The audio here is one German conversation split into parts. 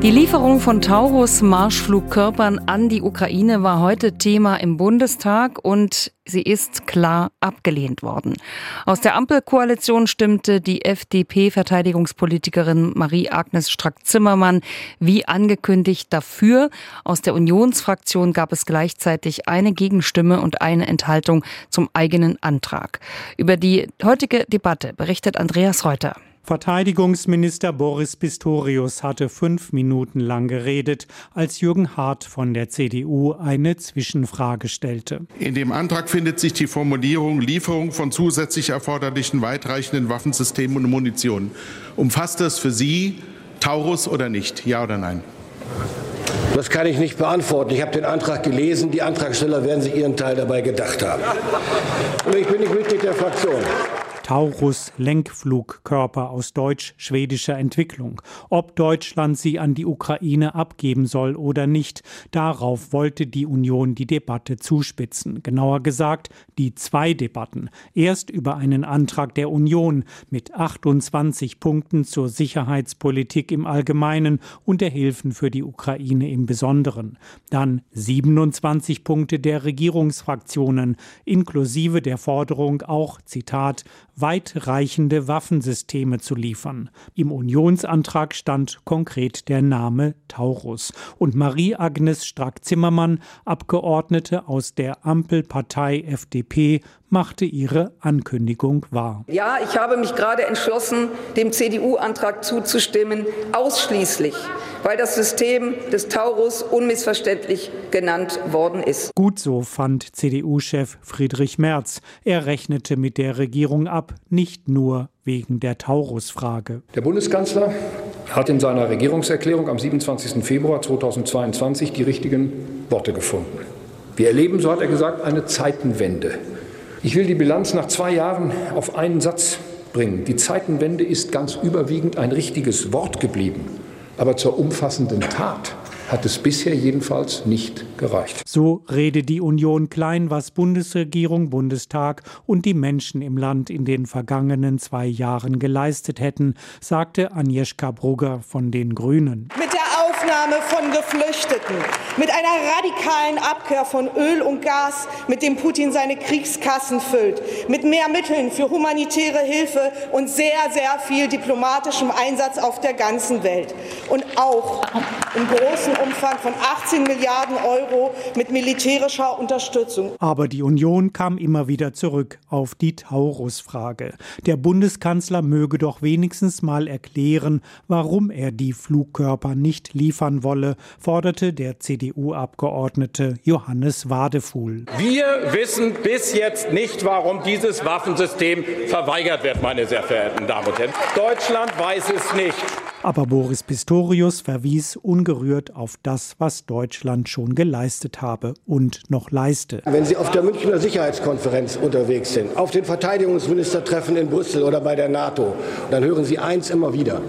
Die Lieferung von Taurus-Marschflugkörpern an die Ukraine war heute Thema im Bundestag und sie ist klar abgelehnt worden. Aus der Ampelkoalition stimmte die FDP-Verteidigungspolitikerin Marie-Agnes Strack-Zimmermann wie angekündigt dafür. Aus der Unionsfraktion gab es gleichzeitig eine Gegenstimme und eine Enthaltung zum eigenen Antrag. Über die heutige Debatte berichtet Andreas Reuter. Verteidigungsminister Boris Pistorius hatte fünf Minuten lang geredet, als Jürgen Hart von der CDU eine Zwischenfrage stellte. In dem Antrag findet sich die Formulierung Lieferung von zusätzlich erforderlichen weitreichenden Waffensystemen und Munition. Umfasst das für Sie Taurus oder nicht? Ja oder nein? Das kann ich nicht beantworten. Ich habe den Antrag gelesen. Die Antragsteller werden sich ihren Teil dabei gedacht haben. Und ich bin nicht Mitglied der Fraktion. Taurus-Lenkflugkörper aus deutsch-schwedischer Entwicklung. Ob Deutschland sie an die Ukraine abgeben soll oder nicht, darauf wollte die Union die Debatte zuspitzen. Genauer gesagt, die zwei Debatten. Erst über einen Antrag der Union mit 28 Punkten zur Sicherheitspolitik im Allgemeinen und der Hilfen für die Ukraine im Besonderen. Dann 27 Punkte der Regierungsfraktionen, inklusive der Forderung auch, Zitat, weitreichende Waffensysteme zu liefern. Im Unionsantrag stand konkret der Name Taurus. Und Marie-Agnes Strack-Zimmermann, Abgeordnete aus der Ampelpartei FDP, machte ihre Ankündigung wahr. Ja, ich habe mich gerade entschlossen, dem CDU-Antrag zuzustimmen, ausschließlich, weil das System des Taurus unmissverständlich genannt worden ist. Gut so fand CDU-Chef Friedrich Merz. Er rechnete mit der Regierung ab, nicht nur wegen der Taurus-Frage. Der Bundeskanzler hat in seiner Regierungserklärung am 27. Februar 2022 die richtigen Worte gefunden. Wir erleben, so hat er gesagt, eine Zeitenwende. Ich will die Bilanz nach zwei Jahren auf einen Satz bringen. Die Zeitenwende ist ganz überwiegend ein richtiges Wort geblieben, aber zur umfassenden Tat hat es bisher jedenfalls nicht gereicht. So rede die Union klein, was Bundesregierung, Bundestag und die Menschen im Land in den vergangenen zwei Jahren geleistet hätten, sagte Agnieszka Brugger von den Grünen. Mit Aufnahme von Geflüchteten, mit einer radikalen Abkehr von Öl und Gas, mit dem Putin seine Kriegskassen füllt, mit mehr Mitteln für humanitäre Hilfe und sehr, sehr viel diplomatischem Einsatz auf der ganzen Welt. Und auch im großen Umfang von 18 Milliarden Euro mit militärischer Unterstützung. Aber die Union kam immer wieder zurück auf die Taurus-Frage. Der Bundeskanzler möge doch wenigstens mal erklären, warum er die Flugkörper nicht liefern wolle, forderte der CDU-Abgeordnete Johannes Wadefuhl. Wir wissen bis jetzt nicht, warum dieses Waffensystem verweigert wird, meine sehr verehrten Damen und Herren. Deutschland weiß es nicht. Aber Boris Pistorius verwies ungerührt auf das, was Deutschland schon geleistet habe und noch leiste. Wenn Sie auf der Münchner Sicherheitskonferenz unterwegs sind, auf den Verteidigungsministertreffen in Brüssel oder bei der NATO, dann hören Sie eins immer wieder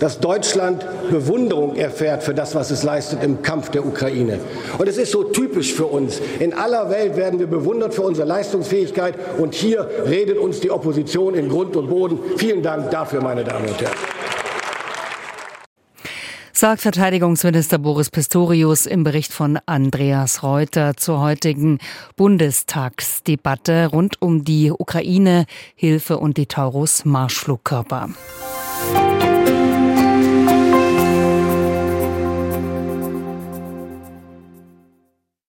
dass Deutschland Bewunderung erfährt für das, was es leistet im Kampf der Ukraine. Und es ist so typisch für uns. In aller Welt werden wir bewundert für unsere Leistungsfähigkeit und hier redet uns die Opposition in Grund und Boden. Vielen Dank dafür, meine Damen und Herren sagt Verteidigungsminister Boris Pistorius im Bericht von Andreas Reuter zur heutigen Bundestagsdebatte rund um die Ukraine, Hilfe und die Taurus Marschflugkörper. Musik